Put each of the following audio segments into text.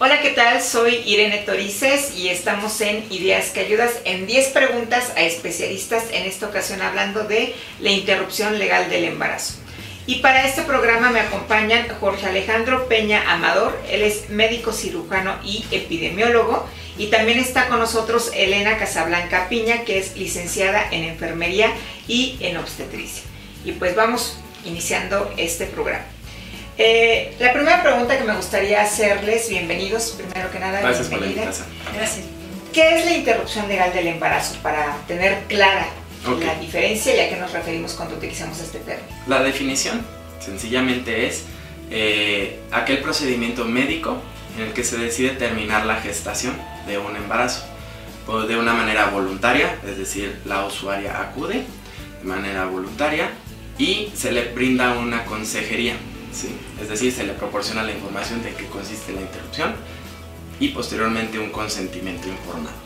Hola, ¿qué tal? Soy Irene Torices y estamos en Ideas que Ayudas en 10 preguntas a especialistas, en esta ocasión hablando de la interrupción legal del embarazo. Y para este programa me acompañan Jorge Alejandro Peña Amador, él es médico cirujano y epidemiólogo, y también está con nosotros Elena Casablanca Piña, que es licenciada en enfermería y en obstetricia. Y pues vamos iniciando este programa. Eh, la primera pregunta que me gustaría hacerles, bienvenidos, primero que nada, Gracias por la bienvenida. invitación. Gracias. ¿Qué es la interrupción legal del embarazo? Para tener clara Ok. la diferencia y a qué nos referimos cuando utilizamos este término. La definición sencillamente es eh, aquel procedimiento médico en el que se decide terminar la gestación de un embarazo o de una manera voluntaria, es decir, la usuaria acude de manera voluntaria y se le brinda una consejería, ¿sí? es decir, se le proporciona la información de qué consiste la interrupción y posteriormente un consentimiento informado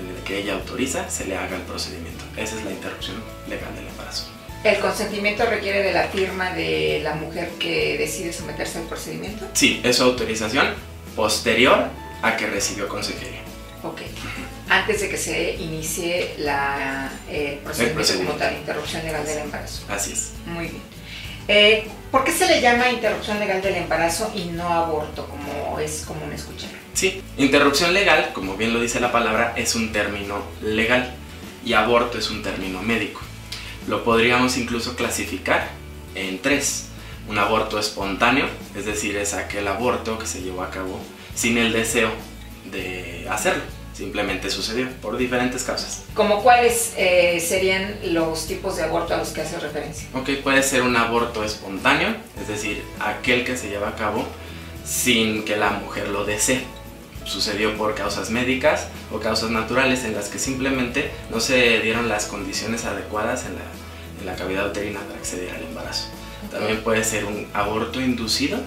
en el que ella autoriza se le haga el procedimiento. Esa es la interrupción legal del embarazo. ¿El consentimiento requiere de la firma de la mujer que decide someterse al procedimiento? Sí, es su autorización posterior a que recibió consejería. Ok. Antes de que se inicie la, eh, procedimiento, procedimiento. como tal, interrupción legal del embarazo. Así es. Muy bien. Eh, ¿Por qué se le llama interrupción legal del embarazo y no aborto, como es común escuchar? Sí, interrupción legal, como bien lo dice la palabra, es un término legal y aborto es un término médico. Lo podríamos incluso clasificar en tres. Un aborto espontáneo, es decir, es aquel aborto que se llevó a cabo sin el deseo de hacerlo, simplemente sucedió por diferentes causas. ¿Como cuáles eh, serían los tipos de aborto a los que hace referencia? Ok, puede ser un aborto espontáneo, es decir, aquel que se lleva a cabo sin que la mujer lo desee. Sucedió por causas médicas o causas naturales en las que simplemente no se dieron las condiciones adecuadas en la, en la cavidad uterina para acceder al embarazo. También puede ser un aborto inducido,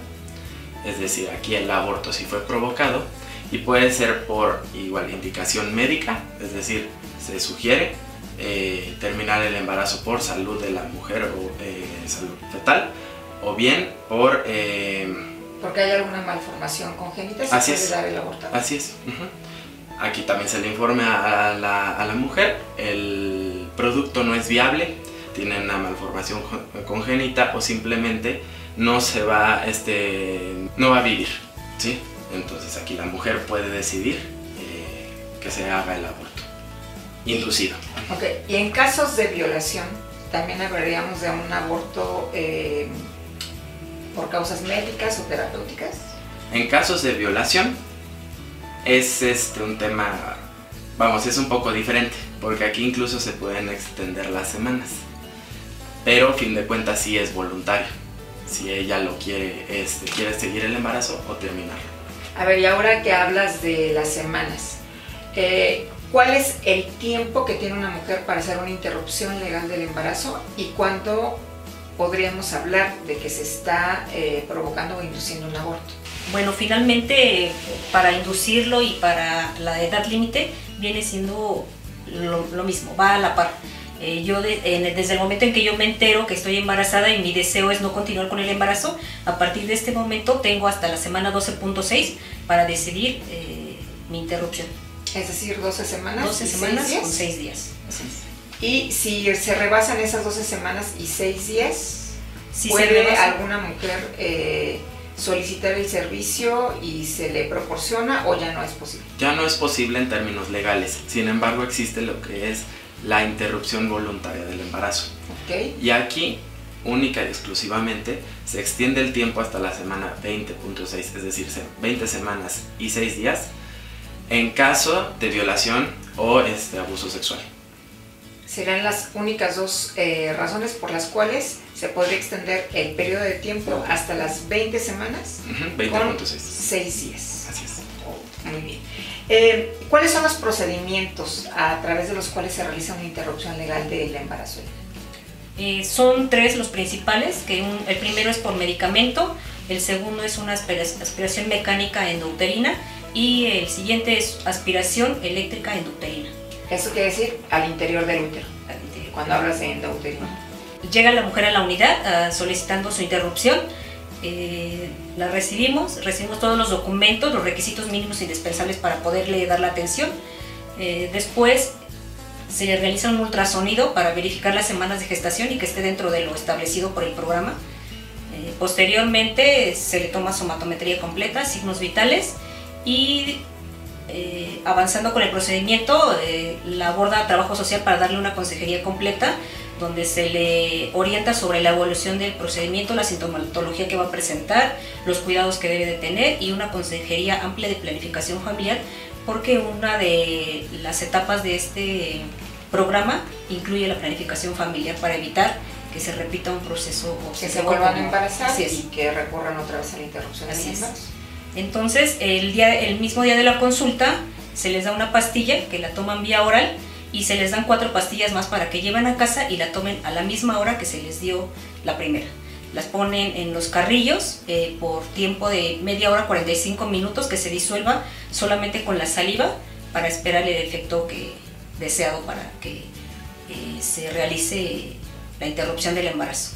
es decir, aquí el aborto sí fue provocado, y puede ser por igual indicación médica, es decir, se sugiere eh, terminar el embarazo por salud de la mujer o eh, salud fetal, o bien por... eh, Porque hay alguna malformación congénita, se Así puede es. dar el aborto. Así es. Aquí también se le informa a la, a la mujer, el producto no es viable, tiene una malformación congénita o simplemente no se va, este, no va a vivir, ¿sí? Entonces aquí la mujer puede decidir eh, que se haga el aborto inducido. Ok, y en casos de violación, también hablaríamos de un aborto eh, por causas médicas o terapéuticas. En casos de violación es este un tema, vamos, es un poco diferente, porque aquí incluso se pueden extender las semanas. Pero a fin de cuentas sí es voluntario. Si ella lo quiere, este, quiere seguir el embarazo o terminarlo. A ver, y ahora que hablas de las semanas, eh, ¿cuál es el tiempo que tiene una mujer para hacer una interrupción legal del embarazo y cuándo podríamos hablar de que se está eh, provocando o induciendo un aborto? Bueno, finalmente para inducirlo y para la edad límite viene siendo lo mismo, va a la par. Eh, yo de- en- desde el momento en que yo me entero que estoy embarazada y mi deseo es no continuar con el embarazo, a partir de este momento tengo hasta la semana 12.6 para decidir eh, mi interrupción. Es decir, 12 semanas. 12 y semanas días. con 6 días. Y si se rebasan esas 12 semanas y 6 días, Si ¿puede alguna mujer eh, solicitar el servicio y se le proporciona o ya no es posible? Ya no es posible en términos legales. Sin embargo, existe lo que es la interrupción voluntaria del embarazo. Y aquí, única y exclusivamente, se extiende el tiempo hasta la semana 20.6, es decir, se- 20 semanas y 6 días, en caso de violación o este, abuso sexual. Serán las únicas dos eh, razones por las cuales se podría extender el periodo de tiempo hasta las 20 semanas Ujú, con 20.6. 6 días. Así es. Muy bien. Eh, ¿Cuáles son los procedimientos a través de los cuales se realiza una interrupción legal del embarazo? Eh, son tres los principales, que un- el primero es por medicamento, el segundo es una aspira- aspiración mecánica endouterina y el siguiente es aspiración eléctrica endouterina. Eso quiere decir al interior del útero, cuando hablas de endouterino. Llega la mujer a la unidad ah, solicitando su interrupción eh, la recibimos, recibimos todos los documentos, los requisitos mínimos indispensables para poderle dar la atención. Eh, después se le realiza un ultrasonido para verificar las semanas de gestación y que esté dentro de lo establecido por el programa. Eh, posteriormente se le toma somatometría completa, signos vitales y avanzando con el procedimiento la aborda trabajo social para darle una consejería completa donde se le orienta sobre la evolución del procedimiento, la sintomatología que va a presentar, los cuidados que debe de tener y una consejería amplia de planificación familiar, porque una de las etapas de este programa incluye la planificación familiar para evitar que se repita un proceso que se vuelvan a embarazar y que recurran otra vez a la interrupción Así Entonces, el, día, el mismo día de la consulta se les da una pastilla que la toman vía oral y se les dan cuatro pastillas más para que lleven a casa y la tomen a la misma hora que se les dio la primera. Las ponen en los carrillos eh, por tiempo de media hora, 45 minutos, que se disuelva solamente con la saliva para esperar el efecto que, deseado para que eh, se realice la interrupción del embarazo.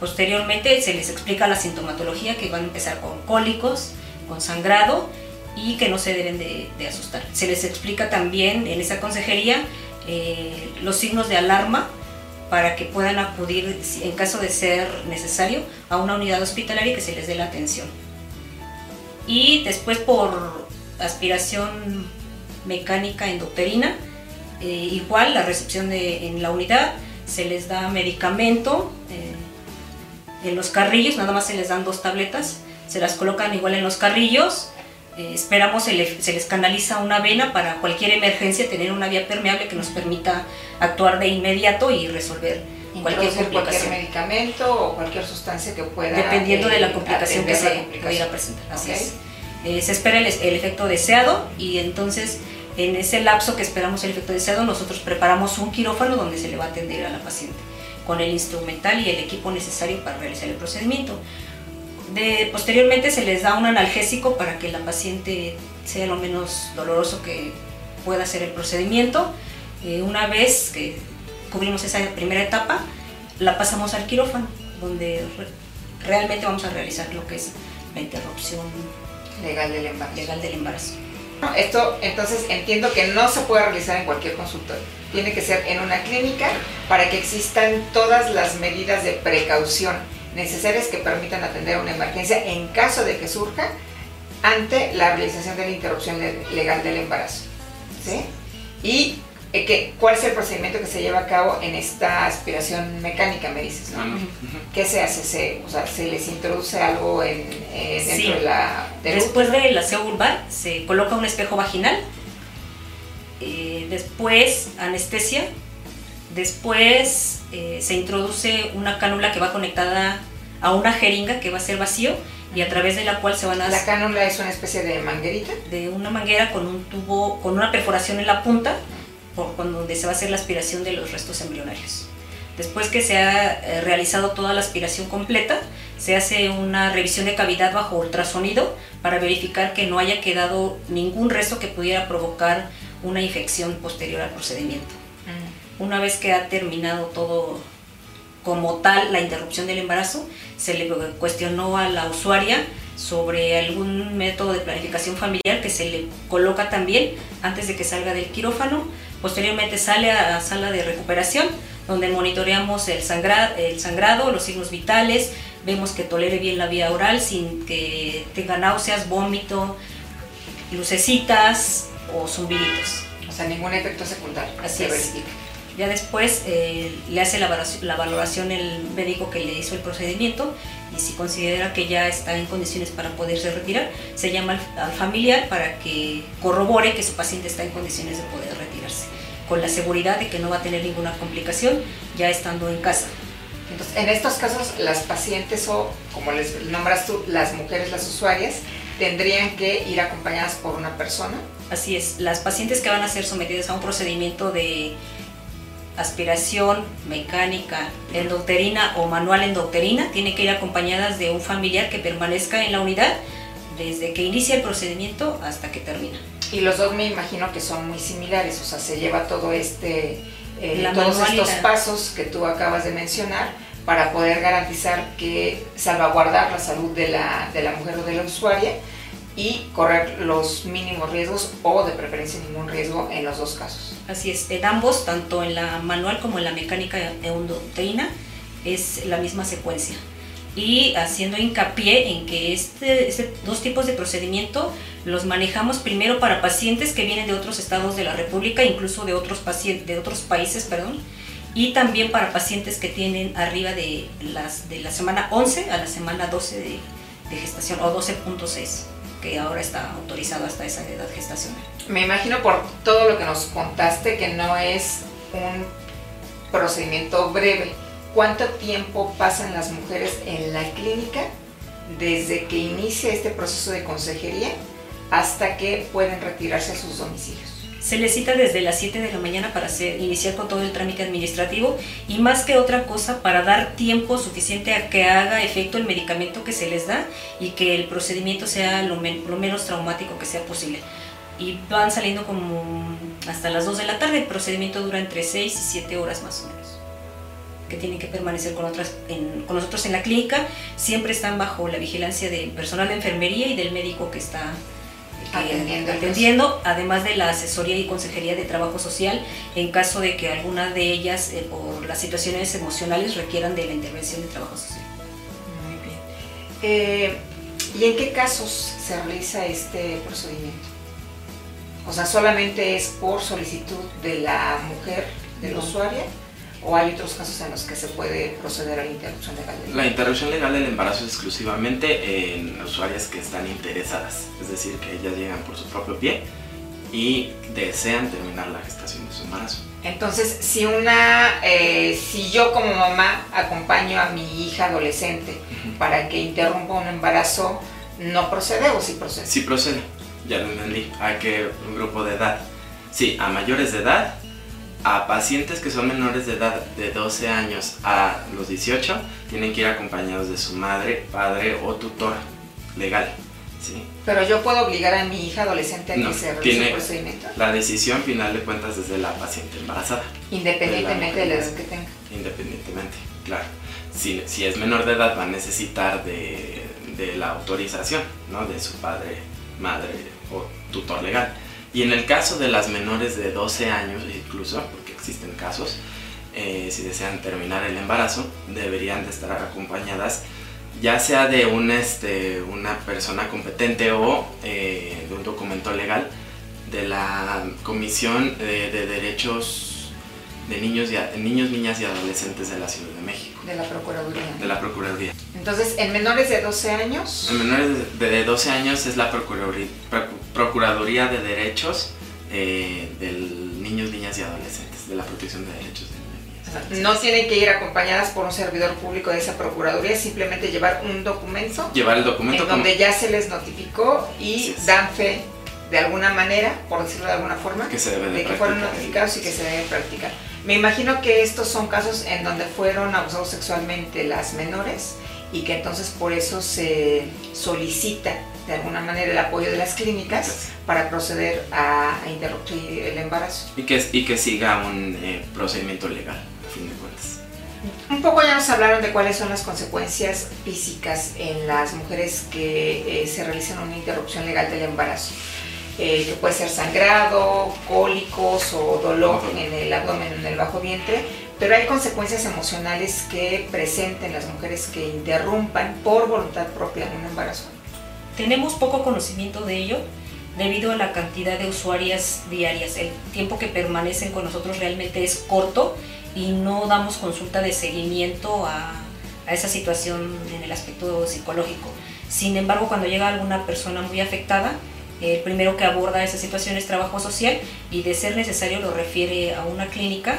Posteriormente se les explica la sintomatología que van a empezar con cólicos, con sangrado y que no se deben de, asustar. Se les explica también en esa consejería eh, los signos de alarma para que puedan acudir, en caso de ser necesario, a una unidad hospitalaria y que se les dé la atención. Y después por aspiración mecánica endocterina, eh, igual la recepción de, en la unidad, se les da medicamento eh, en los carrillos, nada más se les dan dos tabletas, se las colocan igual en los carrillos. Eh, esperamos se, les canaliza una vena para cualquier emergencia, tener una vía permeable que nos permita actuar de inmediato y resolver cualquier cualquier medicamento o cualquier sustancia que pueda dependiendo de la eh, complicación que se pudiera presentar así es. Eh, se espera el, efecto deseado y entonces en ese lapso que esperamos el efecto deseado nosotros preparamos un quirófano donde se le va a atender a la paciente con el instrumental y el equipo necesario para realizar el procedimiento posteriormente se les da un analgésico para que la paciente sea lo menos doloroso que pueda ser el procedimiento. Eh, una vez que cubrimos esa primera etapa, la pasamos al quirófano, donde realmente vamos a realizar lo que es la interrupción legal del embarazo. Legal del embarazo. Esto entonces entiendo que no se puede realizar en cualquier consultorio. Tiene que ser en una clínica para que existan todas las medidas de precaución necesarias que permitan atender una emergencia en caso de que surja ante la realización de la interrupción legal del embarazo. ¿sí? Y eh, ¿cuál es el procedimiento que se lleva a cabo en esta aspiración mecánica, me dices? ¿no? ¿Qué se hace? ¿Se, o sea, ¿Se les introduce algo en, eh, dentro de la... Después del aseo vulvar se coloca un espejo vaginal, eh, después anestesia, después eh, se introduce una cánula que va conectada a una jeringa que va a ser vacío y a través de la cual se van a... ¿La cánula es una especie de manguerita? De una manguera con un tubo, con una perforación en la punta, por, donde se va a hacer la aspiración de los restos embrionarios. Después que se ha eh, realizado toda la aspiración completa, se hace una revisión de cavidad bajo ultrasonido para verificar que no haya quedado ningún resto que pudiera provocar una infección posterior al procedimiento. Una vez que ha terminado todo como tal la interrupción del embarazo, se le cuestionó a la usuaria sobre algún método de planificación familiar que se le coloca también antes de que salga del quirófano. Posteriormente sale a la sala de recuperación donde monitoreamos el, el sangrado, los signos vitales, vemos que tolere bien la vía oral sin que tenga náuseas, vómito, lucecitas o zumbiditos. O sea, ningún efecto secundario. Así es. Ya después eh, le hace la valoración el médico que le hizo el procedimiento y si considera que ya está en condiciones para poderse retirar, se llama al, familiar para que corrobore que su paciente está en condiciones de poder retirarse, con la seguridad de que no va a tener ninguna complicación ya estando en casa. Entonces, en estos casos, las pacientes o, como les nombras tú, las mujeres, las usuarias, tendrían que ir acompañadas por una persona. Así es, las pacientes que van a ser sometidas a un procedimiento de aspiración mecánica, endocterina o manual endocterina, tiene que ir acompañadas de un familiar que permanezca en la unidad desde que inicia el procedimiento hasta que termina. Y los dos me imagino que son muy similares, o sea, se lleva todo este, eh, todos estos pasos que tú acabas de mencionar para poder garantizar que salvaguardar la salud de la, de la mujer o de la usuaria y correr los mínimos riesgos o de preferencia ningún riesgo en los dos casos. Así es, en ambos, tanto en la manual como en la mecánica endocrina, es la misma secuencia. Y haciendo hincapié en que este, este, dos tipos de procedimiento los manejamos primero para pacientes que vienen de otros estados de la República, incluso de otros, pacientes, de otros países, perdón, y también para pacientes que tienen arriba de, las, de la semana 11 a la semana 12 de, de gestación o 12.6 que ahora está autorizado hasta esa edad gestacional. Me imagino por todo lo que nos contaste que no es un procedimiento breve. ¿Cuánto tiempo pasan las mujeres en la clínica desde que inicia este proceso de consejería hasta que pueden retirarse a sus domicilios? Se les cita desde las 7 de la mañana para iniciar con todo el trámite administrativo y más que otra cosa para dar tiempo suficiente a que haga efecto el medicamento que se les da y que el procedimiento sea lo, menos traumático que sea posible. Y van saliendo como hasta las 2 de la tarde, el procedimiento dura entre 6 y 7 horas más o menos que tienen que permanecer con nosotros en la clínica, siempre están bajo la vigilancia del personal de enfermería y del médico que está atendiendo, además de la asesoría y consejería de trabajo social en caso de que alguna de ellas eh, por las situaciones emocionales requieran de la intervención de trabajo social. Muy bien. Eh, ¿Y en qué casos se realiza este procedimiento? O sea, solamente es por solicitud de la mujer, de la usuaria o hay otros casos en los que se puede proceder a la interrupción legal del La interrupción legal del embarazo es exclusivamente en usuarias que están interesadas, es decir, que ellas llegan por su propio pie y desean terminar la gestación de su embarazo. Entonces, si una, eh, si yo como mamá acompaño a mi hija adolescente para que interrumpa un embarazo, ¿no procede o sí procede? Sí procede, ya lo entendí. ¿A qué grupo de edad? Sí, a mayores de edad a pacientes que son menores de edad de 12 años a los 18 tienen que ir acompañados de su madre, padre o tutor legal. ¿sí? Pero yo puedo obligar a mi hija adolescente a que se realice el procedimiento. La decisión final de cuentas desde la paciente embarazada. Independientemente de la, edad que tenga. Independientemente, claro. Si, si, es menor de edad va a necesitar de, de la autorización ¿no? de su padre, madre o tutor legal. Y en el caso de las menores de 12 años, incluso, porque existen casos, eh, si desean terminar el embarazo, deberían de estar acompañadas ya sea de una, este, una persona competente o eh, de un documento legal de la Comisión de, Derechos de Niños, y, Niños, Niñas y Adolescentes de la Ciudad de México. De la Procuraduría. De la Procuraduría. Entonces, en menores de 12 años. En menores de 12 años es la Procuraduría, Procuraduría de Derechos eh, de Niños, Niñas y Adolescentes, de la protección de derechos de niños. No tienen que ir acompañadas por un servidor público de esa Procuraduría, simplemente llevar un documento. Llevar el documento. En donde ya se les notificó y dan fe de alguna manera, por decirlo de alguna forma, que se debe de, que fueron notificados y que se debe practicar. Me imagino que estos son casos en donde fueron abusados sexualmente las menores y que entonces por eso se solicita de alguna manera el apoyo de las clínicas para proceder a, interrumpir el embarazo. Y que, y que siga un eh, procedimiento legal, a fin de cuentas. Un poco ya nos hablaron de cuáles son las consecuencias físicas en las mujeres que eh, se realizan una interrupción legal del embarazo. Eh, que puede ser sangrado, cólicos o dolor en el abdomen, en el bajo vientre, pero hay consecuencias emocionales que presenten las mujeres que interrumpan por voluntad propia un embarazo. Tenemos poco conocimiento de ello debido a la cantidad de usuarias diarias. El tiempo que permanecen con nosotros realmente es corto y no damos consulta de seguimiento a, a esa situación en el aspecto psicológico. Sin embargo, cuando llega alguna persona muy afectada, el primero que aborda esa situación es trabajo social y de ser necesario lo refiere a una clínica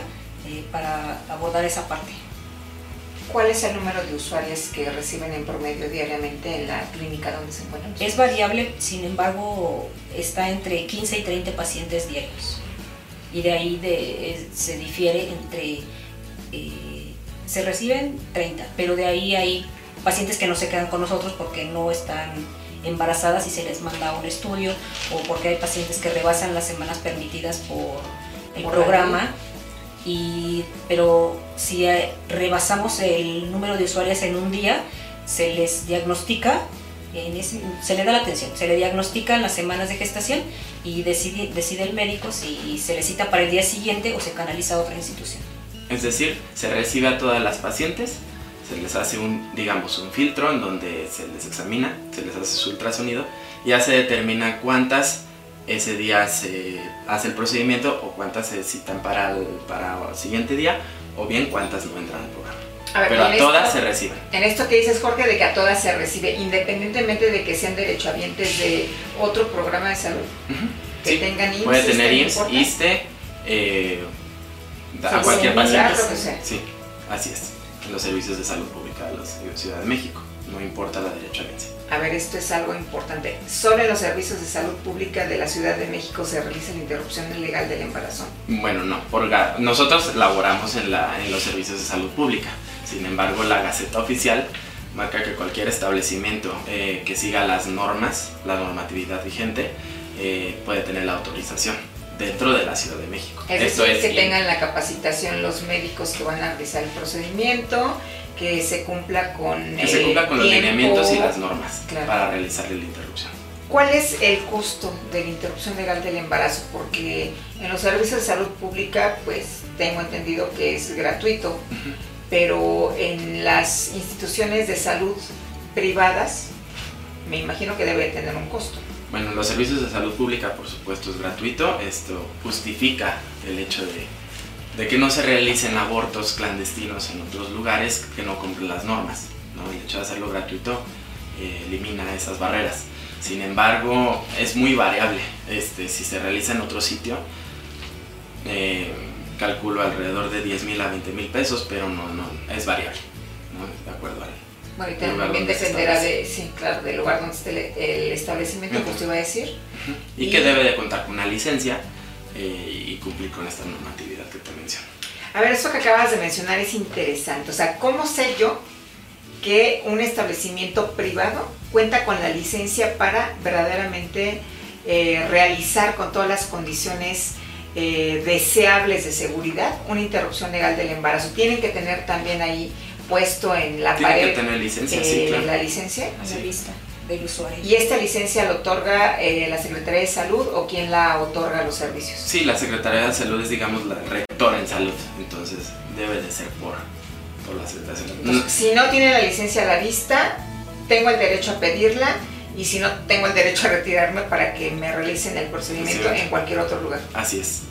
eh, para abordar esa parte. ¿Cuál es el número de usuarios que reciben en promedio diariamente en la clínica donde se encuentran? Es variable, sin embargo, está entre 15 y 30 pacientes diarios. Y de ahí de, se difiere entre... Eh, se reciben 30, pero de ahí hay pacientes que no se quedan con nosotros porque no están embarazadas y se les manda un estudio o porque hay pacientes que rebasan las semanas permitidas por el programa y, pero si eh, rebasamos el número de usuarias en un día, se les diagnostica, se le da la atención, se le diagnostica en las semanas de gestación y decide, decide el médico si se le cita para el día siguiente o se canaliza a otra institución. Es decir, se recibe a todas las pacientes, se les hace un, digamos, un filtro en donde se les examina, se les hace su ultrasonido y ya se determina cuántas ese día se hace el procedimiento o cuántas se citan para el, para el siguiente día o bien cuántas no entran al programa. Pero a todas se reciben. En esto que dices, Jorge, de que a todas se recibe, independientemente de que sean derechohabientes de otro programa de salud, que tengan IMSS. Puede tener IMSS, ISTE, eh, a cualquier paciente. Sí, así es. En los servicios de salud pública de la Ciudad de México, no importa la derechohabiencia. A ver, esto es algo importante. Solo en los servicios de salud pública de la Ciudad de México se realiza la interrupción ilegal del embarazo. Bueno, no. Por, nosotros laboramos en, la, en los servicios de salud pública. Sin embargo, la Gaceta Oficial marca que cualquier establecimiento eh, que siga las normas, la normatividad vigente, eh, puede tener la autorización dentro de la Ciudad de México. Es Esto decir, es que tengan la capacitación los médicos que van a realizar el procedimiento, que se cumpla con que se cumpla con los lineamientos y las normas para realizar la interrupción. ¿Cuál es el costo de la interrupción legal del embarazo? Porque en los servicios de salud pública, pues tengo entendido que es gratuito, pero en las instituciones de salud privadas, me imagino que debe tener un costo. Bueno, los servicios de salud pública, por supuesto, es gratuito. Esto justifica el hecho de de que no se realicen abortos clandestinos en otros lugares que no cumplen las normas. ¿no? El hecho de hacerlo gratuito eh, elimina esas barreras. Sin embargo, es muy variable. Este, si se realiza en otro sitio, eh, calculo alrededor de 10 mil a 20 mil pesos, pero no, no, es variable, ¿no? de acuerdo al bueno, y también dependerá de, sí, claro, del lugar donde esté el, establecimiento, uh -huh. iba a decir. Y, y, que debe de contar con una licencia eh, y cumplir con esta normatividad que te menciono. A ver, eso que acabas de mencionar es interesante. O sea, ¿cómo sé yo que un establecimiento privado cuenta con la licencia para verdaderamente eh, realizar con todas las condiciones eh, deseables de seguridad una interrupción legal del embarazo? Tienen que tener también ahí puesto en la Tienen pared que tener licencia, sí, claro. la licencia. A la vista del usuario. ¿Y esta licencia la otorga eh, la Secretaría de Salud o quién la otorga a los servicios? Sí, la Secretaría de Salud es, digamos, la rectora en salud, entonces debe de ser por, por la Secretaría de Salud. Entonces, si no tiene la licencia a la vista, tengo el derecho a pedirla y si no, tengo el derecho a retirarme para que me realicen el procedimiento en cualquier otro lugar. Así es.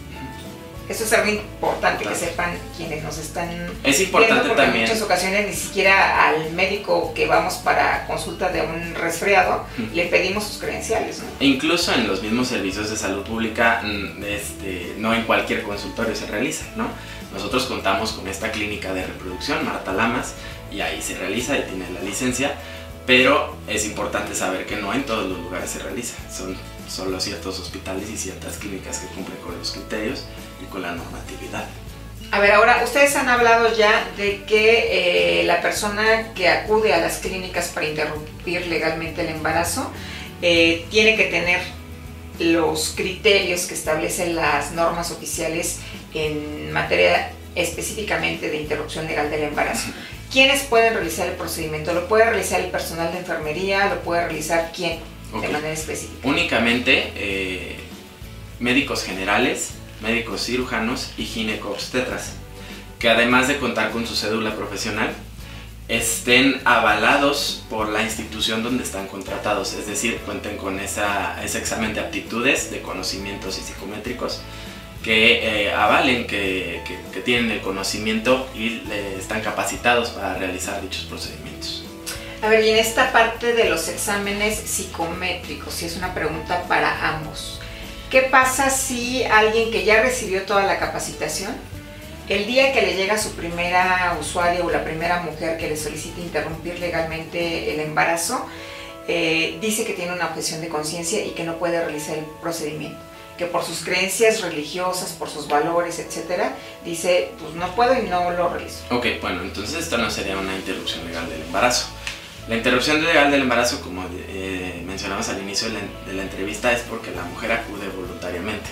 Eso es algo importante que sepan quienes nos están es importante viendo también. en muchas ocasiones ni siquiera al médico que vamos para consulta de un resfriado Mm. le pedimos sus credenciales, ¿no? E incluso en los mismos servicios de salud pública, mm, este, no en cualquier consultorio se realiza, ¿no? Nosotros contamos con esta clínica de reproducción, Marta Lamas, y ahí se realiza y tiene la licencia, pero es importante saber que no en todos los lugares se realiza, son solo ciertos hospitales y ciertas clínicas que cumplen con los criterios y con la normatividad. A ver, ahora, ustedes han hablado ya de que eh, la persona que acude a las clínicas para interrumpir legalmente el embarazo eh, tiene que tener los criterios que establecen las normas oficiales en materia específicamente de interrupción legal del embarazo. ¿Quiénes pueden realizar el procedimiento? ¿Lo puede realizar el personal de enfermería? ¿Lo puede realizar quién Ok. de manera específica? Únicamente eh, médicos generales, médicos cirujanos y ginecobstetras, que además de contar con su cédula profesional, estén avalados por la institución donde están contratados, es decir, cuenten con esa, ese examen de aptitudes, de conocimientos y psicométricos que eh, avalen que, que- tienen el conocimiento y están capacitados para realizar dichos procedimientos. A ver, y en esta parte de los exámenes psicométricos, y es una pregunta para ambos, ¿qué pasa si alguien que ya recibió toda la capacitación, el día que le llega su primera usuaria o la primera mujer que le solicita interrumpir legalmente el embarazo, eh, dice que tiene una objeción de conciencia y que no puede realizar el procedimiento? que por sus creencias religiosas, por sus valores, etcétera, dice, pues no puedo y no lo realizo. Ok, bueno, entonces esto no sería una interrupción legal del embarazo. La interrupción legal del embarazo, como eh, mencionamos al inicio de la, de la entrevista, es porque la mujer acude voluntariamente.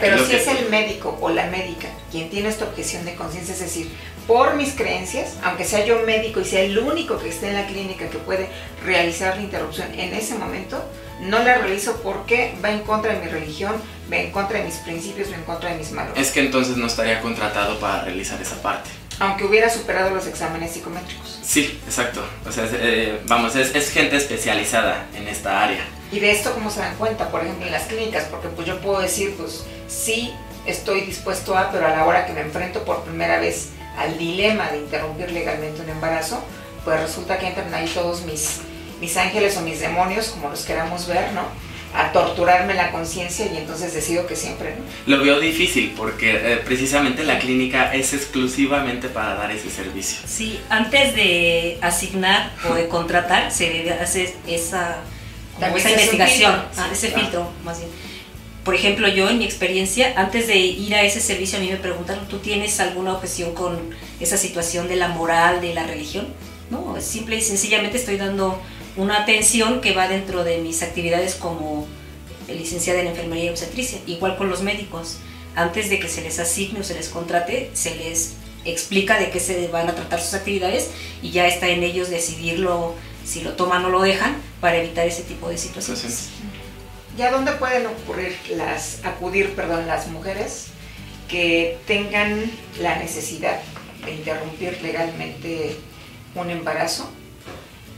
Pero si es el médico o la médica quien tiene esta objeción de conciencia, es decir, por mis creencias, aunque sea yo médico y sea el único que esté en la clínica que puede realizar la interrupción en ese momento, no la realizo porque va en contra de mi religión, va en contra de mis principios, va en contra de mis valores. Es que entonces no estaría contratado para realizar esa parte. Aunque hubiera superado los exámenes psicométricos. Sí, exacto. O sea, eh, vamos, es, es, gente especializada en esta área. ¿Y de esto cómo se dan cuenta? Por ejemplo, en las clínicas, porque pues yo puedo decir, pues sí, estoy dispuesto a, pero a la hora que me enfrento por primera vez al dilema de interrumpir legalmente un embarazo, pues resulta que entran ahí todos mis, mis ángeles o mis demonios, como los queramos ver, ¿no? A torturarme la conciencia y entonces decido que siempre no. Lo veo difícil porque eh, precisamente la clínica es exclusivamente para dar ese servicio. Sí, antes de asignar o de contratar se debe hacer esa, esa investigación, ah, ese filtro más bien. Por ejemplo, yo en mi experiencia, antes de ir a ese servicio a mí me preguntan, ¿tú tienes alguna objeción con esa situación de la moral, de la religión? No, simple y sencillamente estoy dando una atención que va dentro de mis actividades como licenciada en enfermería y obstetricia, igual con los médicos. Antes de que se les asigne o se les contrate, se les explica de qué se van a tratar sus actividades y ya está en ellos decidirlo si lo toman o lo dejan para evitar ese tipo de situaciones. ¿Ya dónde pueden ocurrir las acudir, perdón, las mujeres que tengan la necesidad de interrumpir legalmente un embarazo?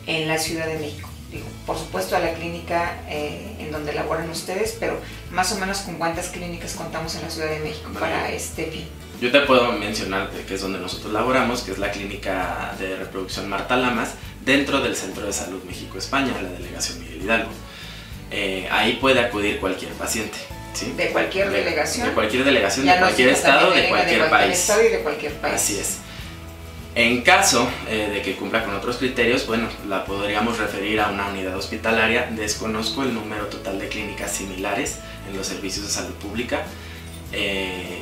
En la Ciudad de México. Digo, por supuesto a la clínica eh, en donde laboran ustedes, pero más o menos con cuántas clínicas contamos en la Ciudad de México para este fin. Yo te puedo mencionar que es donde nosotros laboramos, que es la clínica de reproducción Marta Lamas, dentro del Centro de Salud México-España, la delegación Miguel Hidalgo. Eh, ahí puede acudir cualquier paciente. ¿sí? De cualquier delegación. De cualquier delegación, de cualquier estado, de cualquier, de cualquier país. Estado y de cualquier país. Así es. En caso eh, de que cumpla con otros criterios, bueno, la podríamos referir a una unidad hospitalaria. Desconozco el número total de clínicas similares en los servicios de salud pública, eh,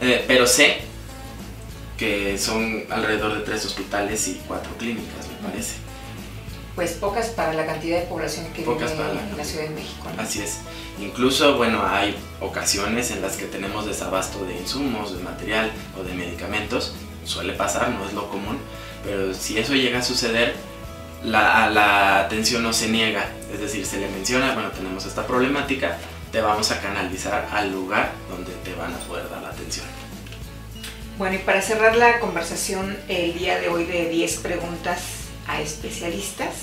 eh, pero sé que son alrededor de tres hospitales y cuatro clínicas, me parece. Pues pocas para la cantidad de población que vive en la Ciudad de México. Así es. Incluso, bueno, hay ocasiones en las que tenemos desabasto de insumos, de material o de medicamentos suele pasar, no es lo común, pero si eso llega a suceder, la, la atención no se niega, es decir, se le menciona, bueno, tenemos esta problemática, te vamos a canalizar al lugar donde te van a poder dar la atención. Bueno, y para cerrar la conversación el día de hoy de 10 preguntas a especialistas,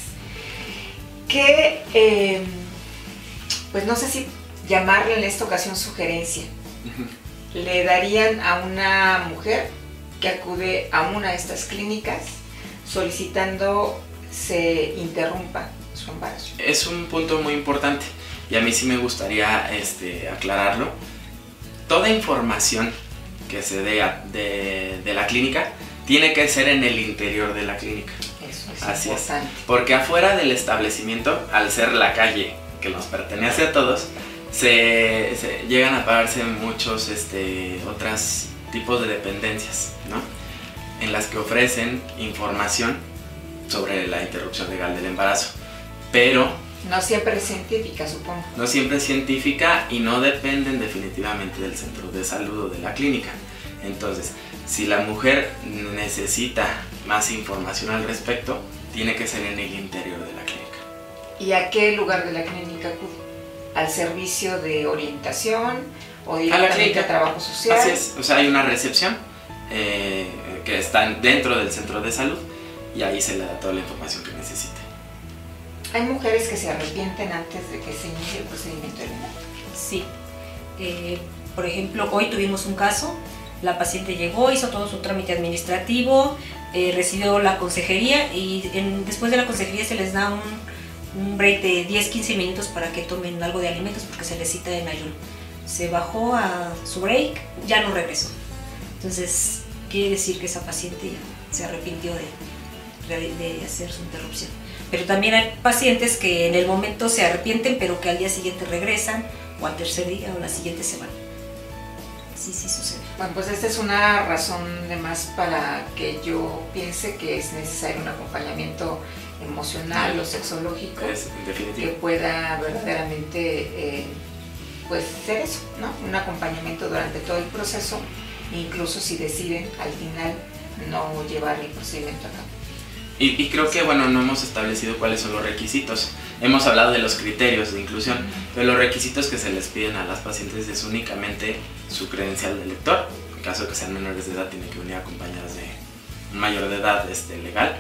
que em, pues no sé si llamarle en esta ocasión sugerencia, le darían a una mujer que acude a una de estas clínicas solicitando se interrumpa su embarazo. Es un punto muy importante y a mí sí me gustaría este, aclararlo. Toda información que se dé de, la clínica tiene que ser en el interior de la clínica. Eso es Así importante. Porque afuera del establecimiento, al ser la calle que nos pertenece a todos, se, llegan a pararse muchos este, otras tipos de dependencias. En las que ofrecen información sobre la interrupción legal del embarazo. Pero... No siempre es científica, supongo. No siempre es científica y no dependen definitivamente del centro de salud o de la clínica. Entonces, si la mujer necesita más información al respecto, tiene que ser en el interior de la clínica. ¿Y a qué lugar de la clínica acude? ¿Al servicio de orientación? o directamente a, la trabajo social. Así es, o sea, hay una recepción eh, que está dentro del centro de salud y ahí se le da toda la información que necesite. ¿Hay mujeres que se arrepienten antes de que se inicie el procedimiento de Sí. Eh, por ejemplo, hoy tuvimos un caso, la paciente llegó, hizo todo su trámite administrativo, eh, recibió la consejería y después de la consejería se les da un, un break de 10-15 minutos para que tomen algo de alimentos porque se les cita en ayuno se bajó a su break, ya no regresó. Entonces, quiere decir que esa paciente se arrepintió de, de, hacer su interrupción. Pero también hay pacientes que en el momento se arrepienten, pero que al día siguiente regresan, o al tercer día, o la siguiente semana. Sí, sí sucede. Bueno, pues esta es una razón de más para que yo piense que es necesario un acompañamiento emocional o sexológico es, que pueda verdaderamente eh, pues ser eso, ¿no? Un acompañamiento durante todo el proceso, incluso si deciden al final no llevar el procedimiento a cabo. Y, creo que, bueno, no hemos establecido cuáles son los requisitos. Hemos hablado de los criterios de inclusión, pero los requisitos que se les piden a las pacientes es únicamente su credencial de lector. En caso de que sean menores de edad, tienen que venir acompañadas de un mayor de edad este, legal,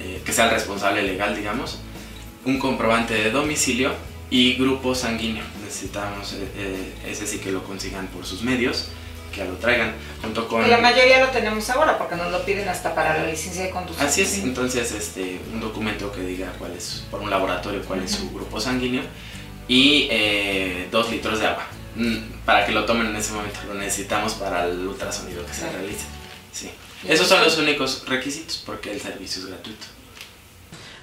eh, que sea el responsable legal, digamos, un comprobante de domicilio y grupo sanguíneo. Necesitamos eh, eh, ese sí que lo consigan por sus medios que lo traigan junto con... La mayoría lo tenemos ahora porque nos lo piden hasta para la licencia de conducción. Así es, entonces este, un documento que diga cuál es, por un laboratorio, cuál es su grupo sanguíneo y eh, dos litros de agua. Mm, para que lo tomen en ese momento, lo necesitamos para el ultrasonido que se realice. Sí. Esos son los únicos requisitos porque el servicio es gratuito.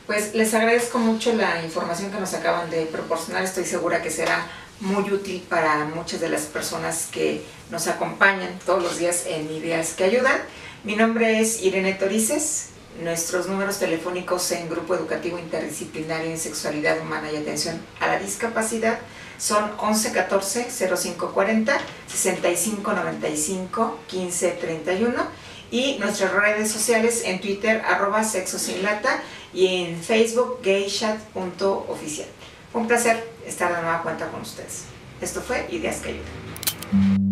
Pues les agradezco mucho la información que nos acaban de proporcionar, estoy segura que será muy útil para muchas de las personas que nos acompañan todos los días en Ideas que Ayudan. Mi nombre es Irene Torices. Nuestros números telefónicos en Grupo Educativo Interdisciplinario en Sexualidad Humana y Atención a la Discapacidad son 1114 0540 6595 1531 y nuestras redes sociales en Twitter arroba sexo sin lata y en Facebook gaychat.oficial. Un placer estar de nueva cuenta con ustedes. Esto fue Ideas que Ayudan.